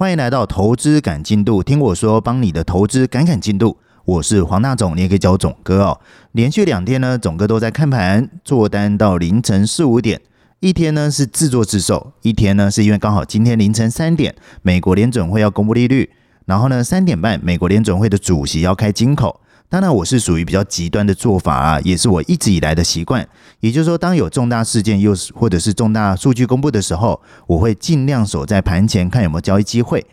欢迎来到投资赶进度，听我说，帮你的投资赶赶进度。我是黄大总，你也可以叫我总哥哦。连续两天呢，总哥都在看盘做单到凌晨四五点，一天呢是自作自受，一天呢是因为刚好今天凌晨三点，美国联准会要公布利率，然后呢三点半，美国联准会的主席要开金口。当然，我是属于比较极端的做法啊，也是我一直以来的习惯。也就是说，当有重大事件又是或者是重大数据公布的时候，我会尽量守在盘前看有没有交易机会。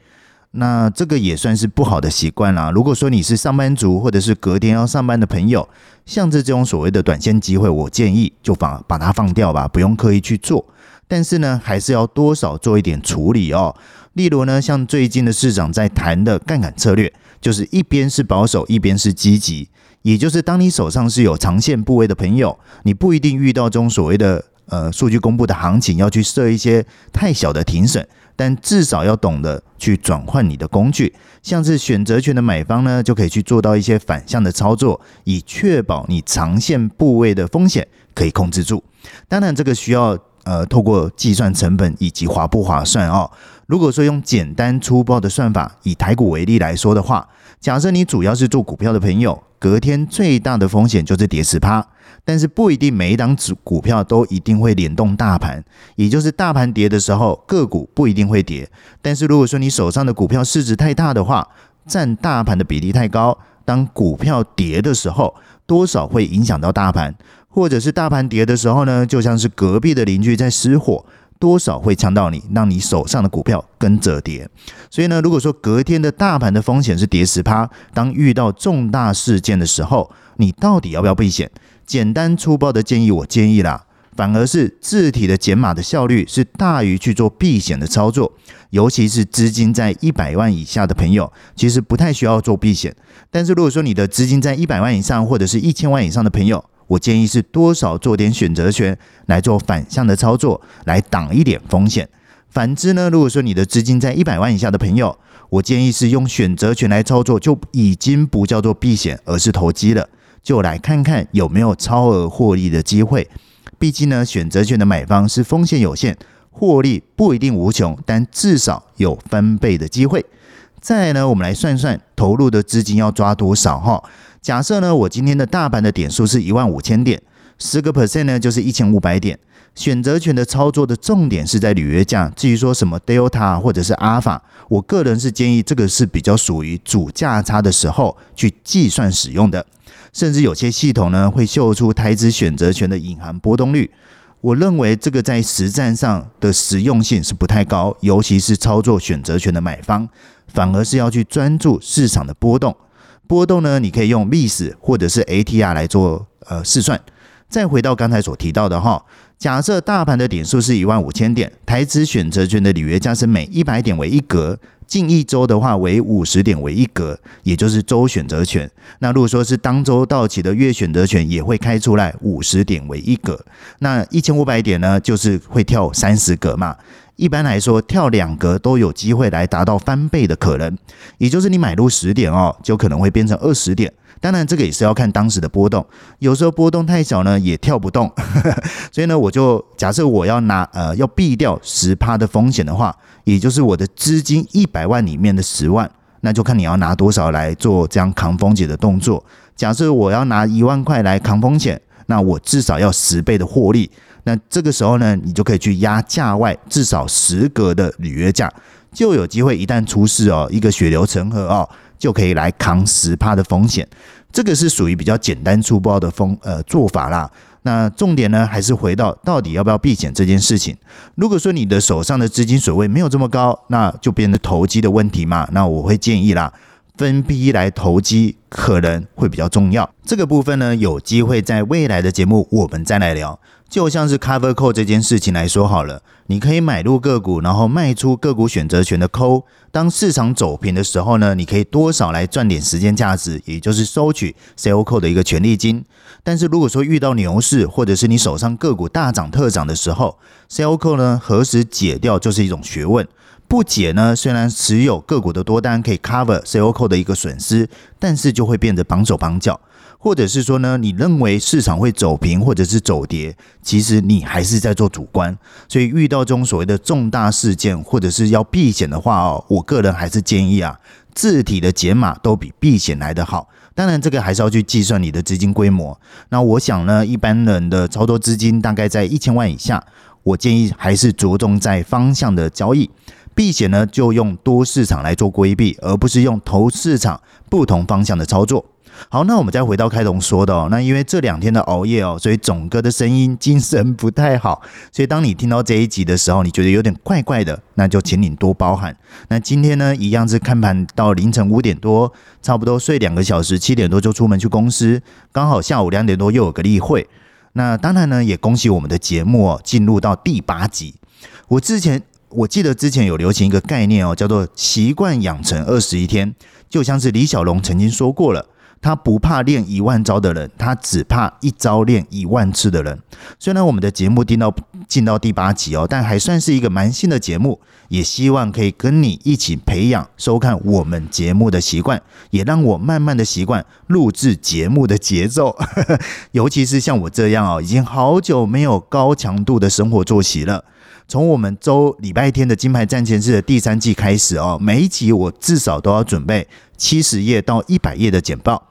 那这个也算是不好的习惯啦。如果说你是上班族或者是隔天要上班的朋友，像这种所谓的短线机会，我建议就放把它放掉吧，不用刻意去做。但是呢，还是要多少做一点处理哦。例如呢，像最近的市长在谈的杠杆策略。就是一边是保守，一边是积极，也就是当你手上是有长线部位的朋友，你不一定遇到中所谓的呃数据公布的行情要去设一些太小的停损，但至少要懂得去转换你的工具，像是选择权的买方呢，就可以去做到一些反向的操作，以确保你长线部位的风险可以控制住。当然，这个需要呃透过计算成本以及划不划算哦。如果说用简单粗暴的算法，以台股为例来说的话，假设你主要是做股票的朋友，隔天最大的风险就是跌十趴，但是不一定每一档股股票都一定会联动大盘，也就是大盘跌的时候，个股不一定会跌。但是如果说你手上的股票市值太大的话，占大盘的比例太高，当股票跌的时候，多少会影响到大盘，或者是大盘跌的时候呢，就像是隔壁的邻居在失火。多少会呛到你，让你手上的股票跟着跌。所以呢，如果说隔天的大盘的风险是跌十趴，当遇到重大事件的时候，你到底要不要避险？简单粗暴的建议，我建议啦，反而是字体的减码的效率是大于去做避险的操作。尤其是资金在一百万以下的朋友，其实不太需要做避险。但是如果说你的资金在一百万以上，或者是一千万以上的朋友，我建议是多少做点选择权来做反向的操作，来挡一点风险。反之呢，如果说你的资金在一百万以下的朋友，我建议是用选择权来操作，就已经不叫做避险，而是投机了。就来看看有没有超额获利的机会。毕竟呢，选择权的买方是风险有限，获利不一定无穷，但至少有翻倍的机会。再呢，我们来算算投入的资金要抓多少哈。假设呢，我今天的大盘的点数是一万五千点，十个 percent 呢就是一千五百点。选择权的操作的重点是在履约价，至于说什么 delta 或者是阿尔法，我个人是建议这个是比较属于主价差的时候去计算使用的。甚至有些系统呢会秀出台资选择权的隐含波动率，我认为这个在实战上的实用性是不太高，尤其是操作选择权的买方，反而是要去专注市场的波动。波动呢，你可以用历史或者是 ATR 来做呃试算。再回到刚才所提到的哈，假设大盘的点数是一万五千点，台资选择权的履约价是每一百点为一格，近一周的话为五十点为一格，也就是周选择权。那如果说是当周到期的月选择权，也会开出来五十点为一格。那一千五百点呢，就是会跳三十格嘛。一般来说，跳两格都有机会来达到翻倍的可能，也就是你买入十点哦，就可能会变成二十点。当然，这个也是要看当时的波动，有时候波动太小呢，也跳不动。所以呢，我就假设我要拿呃要避掉十趴的风险的话，也就是我的资金一百万里面的十万，那就看你要拿多少来做这样扛风险的动作。假设我要拿一万块来扛风险，那我至少要十倍的获利。那这个时候呢，你就可以去压价外至少十格的履约价，就有机会一旦出事哦，一个血流成河哦，就可以来扛十趴的风险。这个是属于比较简单粗暴的风呃做法啦。那重点呢，还是回到到底要不要避险这件事情。如果说你的手上的资金水位没有这么高，那就变成投机的问题嘛。那我会建议啦。分批来投机可能会比较重要，这个部分呢，有机会在未来的节目我们再来聊。就像是 cover call 这件事情来说好了，你可以买入个股，然后卖出个股选择权的 call。当市场走平的时候呢，你可以多少来赚点时间价值，也就是收取 sell call 的一个权利金。但是如果说遇到牛市，或者是你手上个股大涨特涨的时候，sell call 呢何时解掉就是一种学问。不解呢，虽然持有个股的多单可以 cover sell call 的一个损失，但是就会变得绑手绑脚。或者是说呢，你认为市场会走平或者是走跌，其实你还是在做主观。所以遇到这种所谓的重大事件或者是要避险的话哦，我个人还是建议啊，字体的解码都比避险来的好。当然，这个还是要去计算你的资金规模。那我想呢，一般人的操作资金大概在一千万以下，我建议还是着重在方向的交易。避险呢，就用多市场来做规避，而不是用投市场不同方向的操作。好，那我们再回到开头说的哦，那因为这两天的熬夜哦，所以总哥的声音精神不太好，所以当你听到这一集的时候，你觉得有点怪怪的，那就请你多包涵。那今天呢，一样是看盘到凌晨五点多，差不多睡两个小时，七点多就出门去公司，刚好下午两点多又有个例会。那当然呢，也恭喜我们的节目哦，进入到第八集。我之前我记得之前有流行一个概念哦，叫做习惯养成二十一天，就像是李小龙曾经说过了。他不怕练一万招的人，他只怕一招练一万次的人。虽然我们的节目定到进到第八集哦，但还算是一个蛮新的节目，也希望可以跟你一起培养收看我们节目的习惯，也让我慢慢的习惯录制节目的节奏。尤其是像我这样哦，已经好久没有高强度的生活作息了。从我们周礼拜天的金牌战前式的第三季开始哦，每一集我至少都要准备七十页到一百页的简报。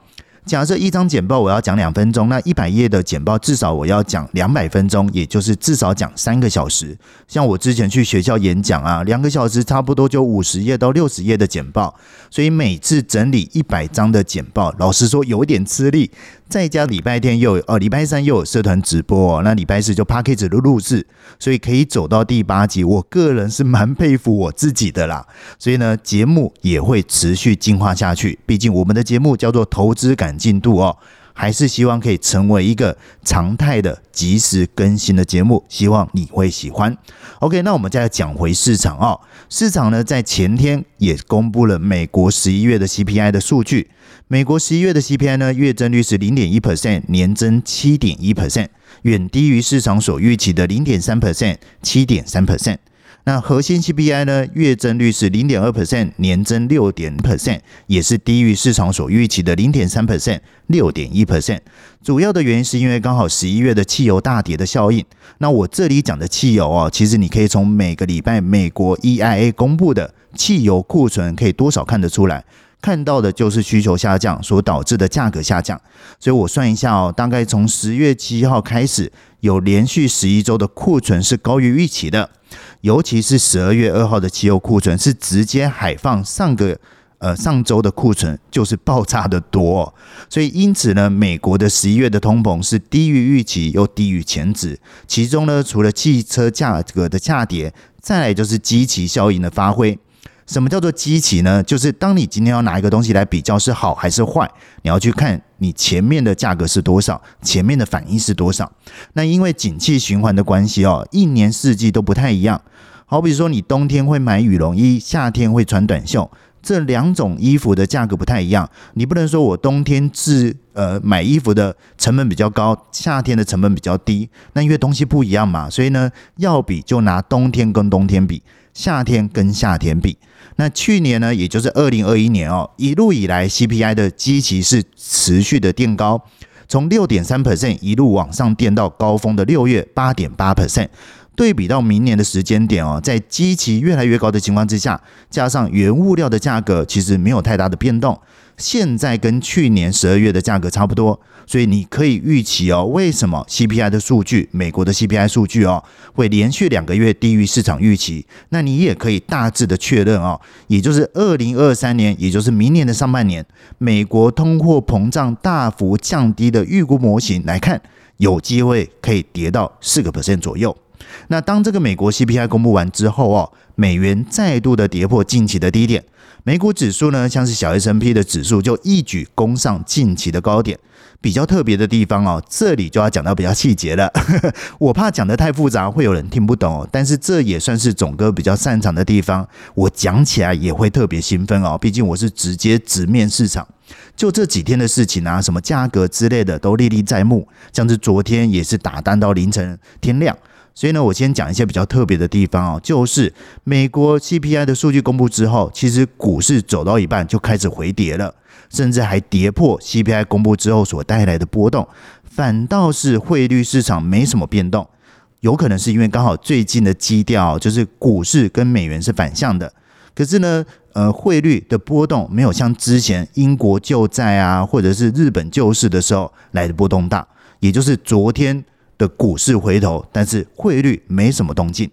假设一张简报我要讲两分钟，那一百页的简报至少我要讲两百分钟，也就是至少讲三个小时。像我之前去学校演讲啊，两个小时差不多就五十页到六十页的简报，所以每次整理一百张的简报，老实说有点吃力。再加礼拜天又有哦，礼拜三又有社团直播，那礼拜四就 p a c k a g e 的录制，所以可以走到第八集，我个人是蛮佩服我自己的啦。所以呢，节目也会持续进化下去，毕竟我们的节目叫做投资感进度哦。还是希望可以成为一个常态的及时更新的节目，希望你会喜欢。OK，那我们再讲回市场哦。市场呢，在前天也公布了美国十一月的 CPI 的数据。美国十一月的 CPI 呢，月增率是零点一 percent，年增七点一 percent，远低于市场所预期的零点三 percent，七点三 percent。那核心 CPI 呢？月增率是零点二 percent，年增六点 percent，也是低于市场所预期的零点三 percent，六点一 percent。主要的原因是因为刚好十一月的汽油大跌的效应。那我这里讲的汽油哦，其实你可以从每个礼拜美国 EIA 公布的汽油库存可以多少看得出来。看到的就是需求下降所导致的价格下降，所以我算一下哦，大概从十月七号开始，有连续十一周的库存是高于预期的，尤其是十二月二号的期油库存是直接海放上个呃上周的库存就是爆炸的多，所以因此呢，美国的十一月的通膨是低于预期又低于前值，其中呢，除了汽车价格的下跌，再来就是基期效应的发挥。什么叫做基期呢？就是当你今天要拿一个东西来比较是好还是坏，你要去看你前面的价格是多少，前面的反应是多少。那因为景气循环的关系哦，一年四季都不太一样。好比说，你冬天会买羽绒衣，夏天会穿短袖，这两种衣服的价格不太一样。你不能说我冬天制呃买衣服的成本比较高，夏天的成本比较低。那因为东西不一样嘛，所以呢，要比就拿冬天跟冬天比，夏天跟夏天比。那去年呢，也就是二零二一年哦，一路以来 CPI 的基期是持续的垫高，从六点三 percent 一路往上垫到高峰的六月八点八 percent。对比到明年的时间点哦，在基期越来越高的情况之下，加上原物料的价格其实没有太大的变动。现在跟去年十二月的价格差不多，所以你可以预期哦，为什么 CPI 的数据，美国的 CPI 数据哦，会连续两个月低于市场预期？那你也可以大致的确认哦，也就是二零二三年，也就是明年的上半年，美国通货膨胀大幅降低的预估模型来看，有机会可以跌到四个 percent 左右。那当这个美国 CPI 公布完之后哦，美元再度的跌破近期的低点。美股指数呢，像是小 S M P 的指数，就一举攻上近期的高点。比较特别的地方哦，这里就要讲到比较细节了。我怕讲的太复杂，会有人听不懂哦。但是这也算是总哥比较擅长的地方，我讲起来也会特别兴奋哦。毕竟我是直接直面市场，就这几天的事情啊，什么价格之类的都历历在目。像是昨天也是打单到凌晨天亮。所以呢，我先讲一些比较特别的地方哦，就是美国 CPI 的数据公布之后，其实股市走到一半就开始回跌了，甚至还跌破 CPI 公布之后所带来的波动，反倒是汇率市场没什么变动，有可能是因为刚好最近的基调就是股市跟美元是反向的，可是呢，呃，汇率的波动没有像之前英国救债啊，或者是日本救市的时候来的波动大，也就是昨天。的股市回头，但是汇率没什么动静。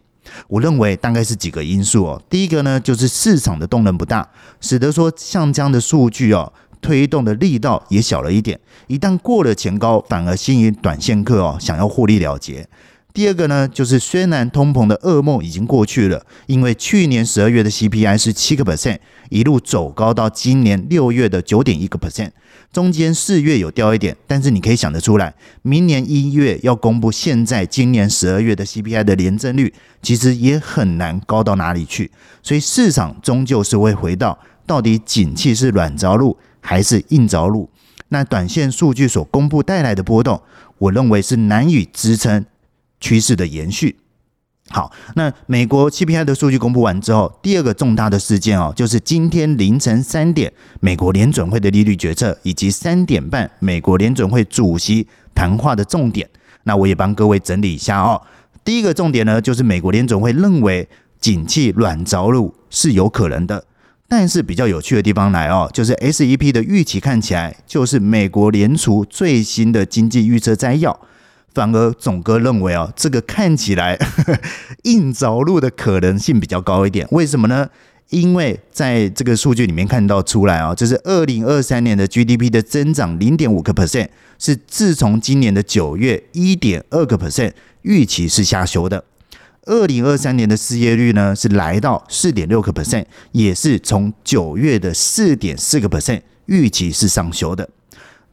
我认为大概是几个因素哦。第一个呢，就是市场的动能不大，使得说像这样的数据哦，推动的力道也小了一点。一旦过了前高，反而吸引短线客哦想要获利了结。第二个呢，就是虽然通膨的噩梦已经过去了，因为去年十二月的 CPI 是七个 percent，一路走高到今年六月的九点一个 percent，中间四月有掉一点，但是你可以想得出来，明年一月要公布现在今年十二月的 CPI 的年增率，其实也很难高到哪里去，所以市场终究是会回到到底景气是软着陆还是硬着陆。那短线数据所公布带来的波动，我认为是难以支撑。趋势的延续。好，那美国 CPI 的数据公布完之后，第二个重大的事件哦，就是今天凌晨三点，美国联准会的利率决策，以及三点半美国联准会主席谈话的重点。那我也帮各位整理一下哦。第一个重点呢，就是美国联准会认为景气软着陆是有可能的，但是比较有趣的地方来哦，就是 SEP 的预期看起来就是美国联储最新的经济预测摘要。反而总哥认为哦，这个看起来 硬着陆的可能性比较高一点。为什么呢？因为在这个数据里面看到出来啊，就是二零二三年的 GDP 的增长零点五个 percent，是自从今年的九月一点二个 percent 预期是下修的。二零二三年的失业率呢是来到四点六个 percent，也是从九月的四点四个 percent 预期是上修的。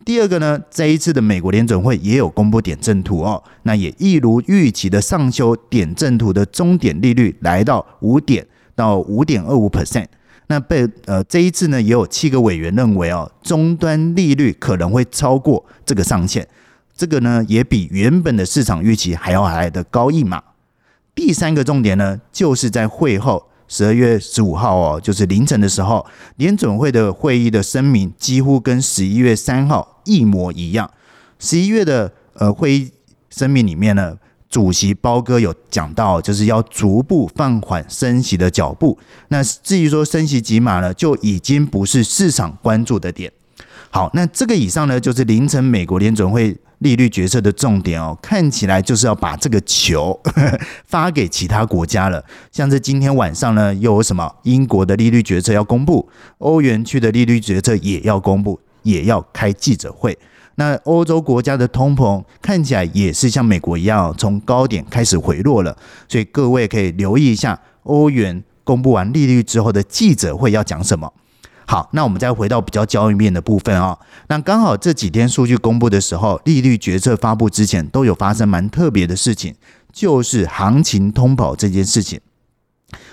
第二个呢，这一次的美国联准会也有公布点阵图哦，那也一如预期的上修点阵图的终点利率来到五点到五点二五 percent。那被呃这一次呢，也有七个委员认为哦，终端利率可能会超过这个上限，这个呢也比原本的市场预期还要来的高一码。第三个重点呢，就是在会后。十二月十五号哦，就是凌晨的时候，联准会的会议的声明几乎跟十一月三号一模一样。十一月的呃会议声明里面呢，主席包哥有讲到，就是要逐步放缓升息的脚步。那至于说升息几码呢，就已经不是市场关注的点。好，那这个以上呢，就是凌晨美国联准会。利率决策的重点哦，看起来就是要把这个球 发给其他国家了。像是今天晚上呢，又有什么英国的利率决策要公布，欧元区的利率决策也要公布，也要开记者会。那欧洲国家的通膨看起来也是像美国一样，从高点开始回落了。所以各位可以留意一下，欧元公布完利率之后的记者会要讲什么。好，那我们再回到比较交易面的部分哦。那刚好这几天数据公布的时候，利率决策发布之前，都有发生蛮特别的事情，就是行情通跑这件事情。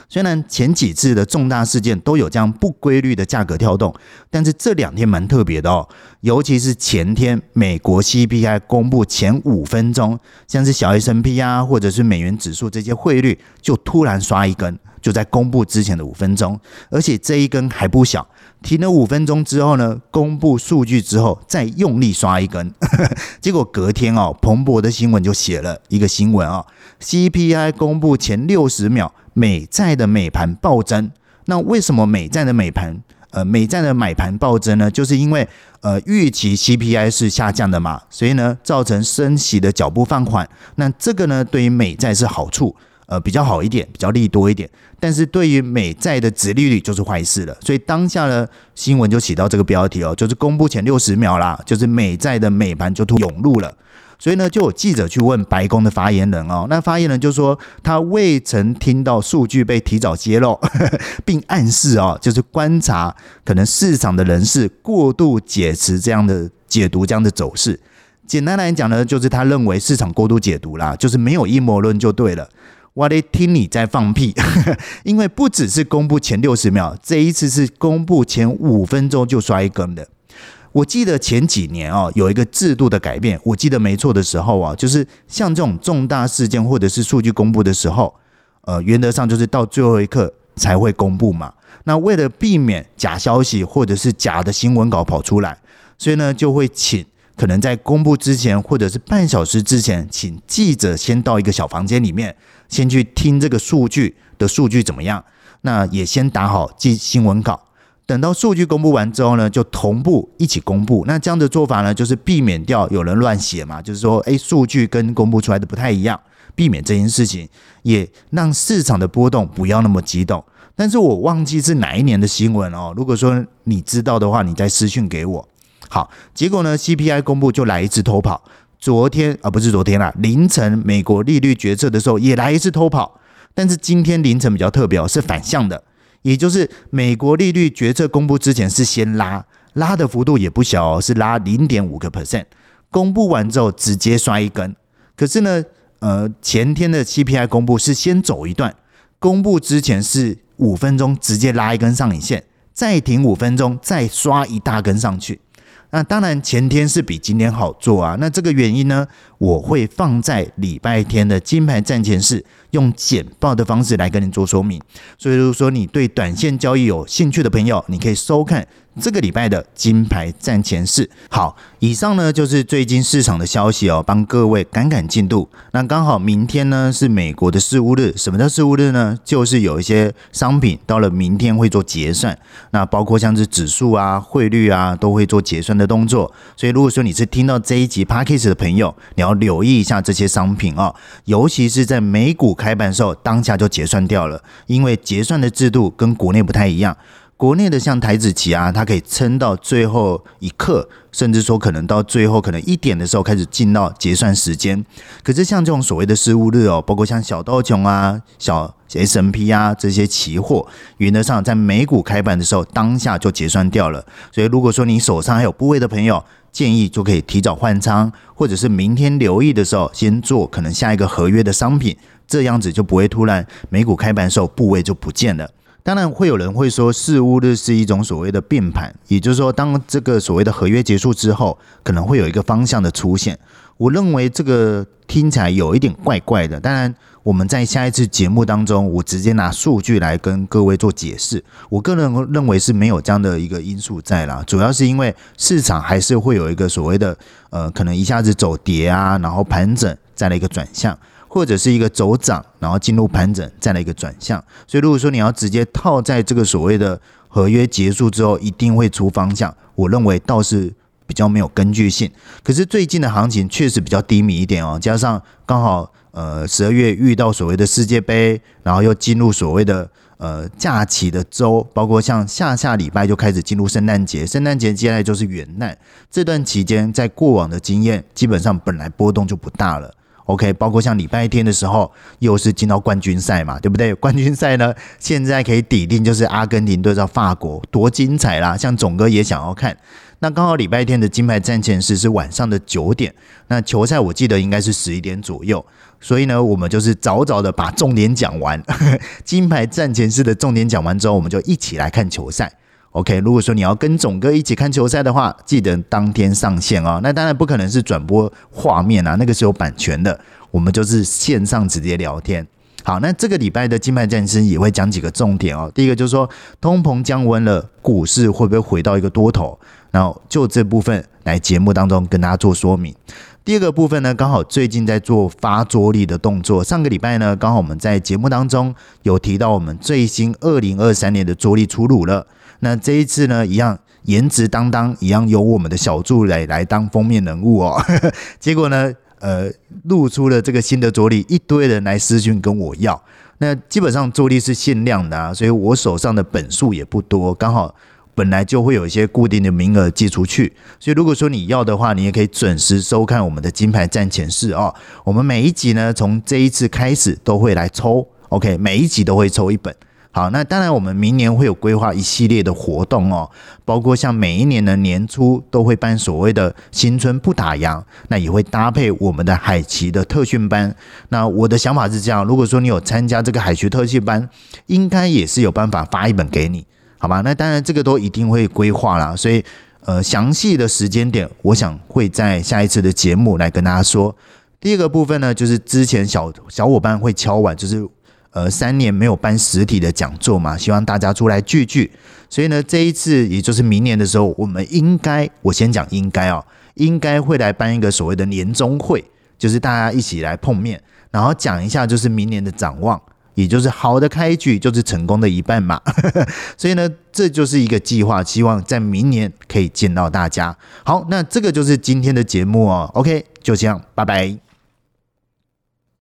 虽然前几次的重大事件都有这样不规律的价格跳动，但是这两天蛮特别的哦。尤其是前天美国 CPI 公布前五分钟，像是小 S N P 啊，或者是美元指数这些汇率，就突然刷一根，就在公布之前的五分钟，而且这一根还不小。停了五分钟之后呢，公布数据之后再用力刷一根，结果隔天哦，彭博的新闻就写了一个新闻啊，CPI 公布前六十秒，美债的美盘暴增。那为什么美债的美盘呃美债的买盘暴增呢？就是因为呃预期 CPI 是下降的嘛，所以呢造成升息的脚步放缓。那这个呢对于美债是好处。呃，比较好一点，比较利多一点，但是对于美债的殖利率就是坏事了。所以当下呢，新闻就起到这个标题哦，就是公布前六十秒啦，就是美债的美盘就突涌入了。所以呢，就有记者去问白宫的发言人哦，那发言人就说他未曾听到数据被提早揭露，并暗示哦，就是观察可能市场的人士过度解释这样的解读这样的走势。简单来讲呢，就是他认为市场过度解读啦，就是没有阴谋论就对了。我得听你在放屁，因为不只是公布前六十秒，这一次是公布前五分钟就刷一根的。我记得前几年哦，有一个制度的改变，我记得没错的时候啊，就是像这种重大事件或者是数据公布的时候，呃，原则上就是到最后一刻才会公布嘛。那为了避免假消息或者是假的新闻稿跑出来，所以呢，就会请可能在公布之前或者是半小时之前，请记者先到一个小房间里面，先去听这个数据的数据怎么样。那也先打好记新闻稿。等到数据公布完之后呢，就同步一起公布。那这样的做法呢，就是避免掉有人乱写嘛，就是说，诶，数据跟公布出来的不太一样，避免这件事情，也让市场的波动不要那么激动。但是我忘记是哪一年的新闻哦。如果说你知道的话，你再私讯给我。好，结果呢，CPI 公布就来一次偷跑。昨天啊，不是昨天啦，凌晨美国利率决策的时候也来一次偷跑。但是今天凌晨比较特别，是反向的。也就是美国利率决策公布之前是先拉，拉的幅度也不小哦，是拉零点五个 percent。公布完之后直接刷一根。可是呢，呃，前天的 CPI 公布是先走一段，公布之前是五分钟直接拉一根上影线，再停五分钟，再刷一大根上去。那当然前天是比今天好做啊。那这个原因呢，我会放在礼拜天的金牌战前市。用简报的方式来跟你做说明，所以如果说你对短线交易有兴趣的朋友，你可以收看这个礼拜的金牌战前市。好，以上呢就是最近市场的消息哦，帮各位赶赶进度。那刚好明天呢是美国的事务日，什么叫事务日呢？就是有一些商品到了明天会做结算，那包括像是指数啊、汇率啊都会做结算的动作。所以如果说你是听到这一集 p a c k a g e 的朋友，你要留意一下这些商品啊，尤其是在美股。开盘时候当下就结算掉了，因为结算的制度跟国内不太一样。国内的像台子期啊，它可以撑到最后一刻，甚至说可能到最后可能一点的时候开始进到结算时间。可是像这种所谓的失误日哦，包括像小道琼啊、小 S M P 啊这些期货，原则上在美股开盘的时候当下就结算掉了。所以如果说你手上还有部位的朋友，建议就可以提早换仓，或者是明天留意的时候先做可能下一个合约的商品。这样子就不会突然美股开盘时候部位就不见了。当然会有人会说四五日是一种所谓的变盘，也就是说当这个所谓的合约结束之后，可能会有一个方向的出现。我认为这个听起来有一点怪怪的。当然我们在下一次节目当中，我直接拿数据来跟各位做解释。我个人认为是没有这样的一个因素在啦，主要是因为市场还是会有一个所谓的呃，可能一下子走跌啊，然后盘整再来一个转向。或者是一个走涨，然后进入盘整，再来一个转向。所以如果说你要直接套在这个所谓的合约结束之后，一定会出方向，我认为倒是比较没有根据性。可是最近的行情确实比较低迷一点哦，加上刚好呃十二月遇到所谓的世界杯，然后又进入所谓的呃假期的周，包括像下下礼拜就开始进入圣诞节，圣诞节接下来就是元旦这段期间，在过往的经验基本上本来波动就不大了。OK，包括像礼拜天的时候，又是进到冠军赛嘛，对不对？冠军赛呢，现在可以抵定就是阿根廷对上法国，多精彩啦！像总哥也想要看。那刚好礼拜天的金牌战前时是晚上的九点，那球赛我记得应该是十一点左右，所以呢，我们就是早早的把重点讲完，金牌战前式的重点讲完之后，我们就一起来看球赛。OK，如果说你要跟总哥一起看球赛的话，记得当天上线哦。那当然不可能是转播画面啊，那个是有版权的。我们就是线上直接聊天。好，那这个礼拜的金牌战争也会讲几个重点哦。第一个就是说，通膨降温了，股市会不会回到一个多头？然后就这部分来节目当中跟大家做说明。第二个部分呢，刚好最近在做发作力的动作。上个礼拜呢，刚好我们在节目当中有提到我们最新二零二三年的作力出炉了。那这一次呢，一样颜值当当，一样由我们的小助理来当封面人物哦。结果呢，呃，露出了这个新的着力，一堆人来私讯跟我要。那基本上着力是限量的啊，所以我手上的本数也不多，刚好本来就会有一些固定的名额寄出去。所以如果说你要的话，你也可以准时收看我们的金牌战前事哦。我们每一集呢，从这一次开始都会来抽，OK，每一集都会抽一本。好，那当然，我们明年会有规划一系列的活动哦，包括像每一年的年初都会办所谓的新春不打烊，那也会搭配我们的海奇的特训班。那我的想法是这样，如果说你有参加这个海奇特训班，应该也是有办法发一本给你，好吧？那当然这个都一定会规划啦，所以。呃详细的时间点，我想会在下一次的节目来跟大家说。第二个部分呢，就是之前小小伙伴会敲碗，就是呃三年没有办实体的讲座嘛，希望大家出来聚聚。所以呢，这一次也就是明年的时候，我们应该我先讲应该哦，应该会来办一个所谓的年终会，就是大家一起来碰面，然后讲一下就是明年的展望，也就是好的开局就是成功的一半嘛。所以呢，这就是一个计划，希望在明年可以见到大家。好，那这个就是今天的节目哦。OK，就这样，拜拜。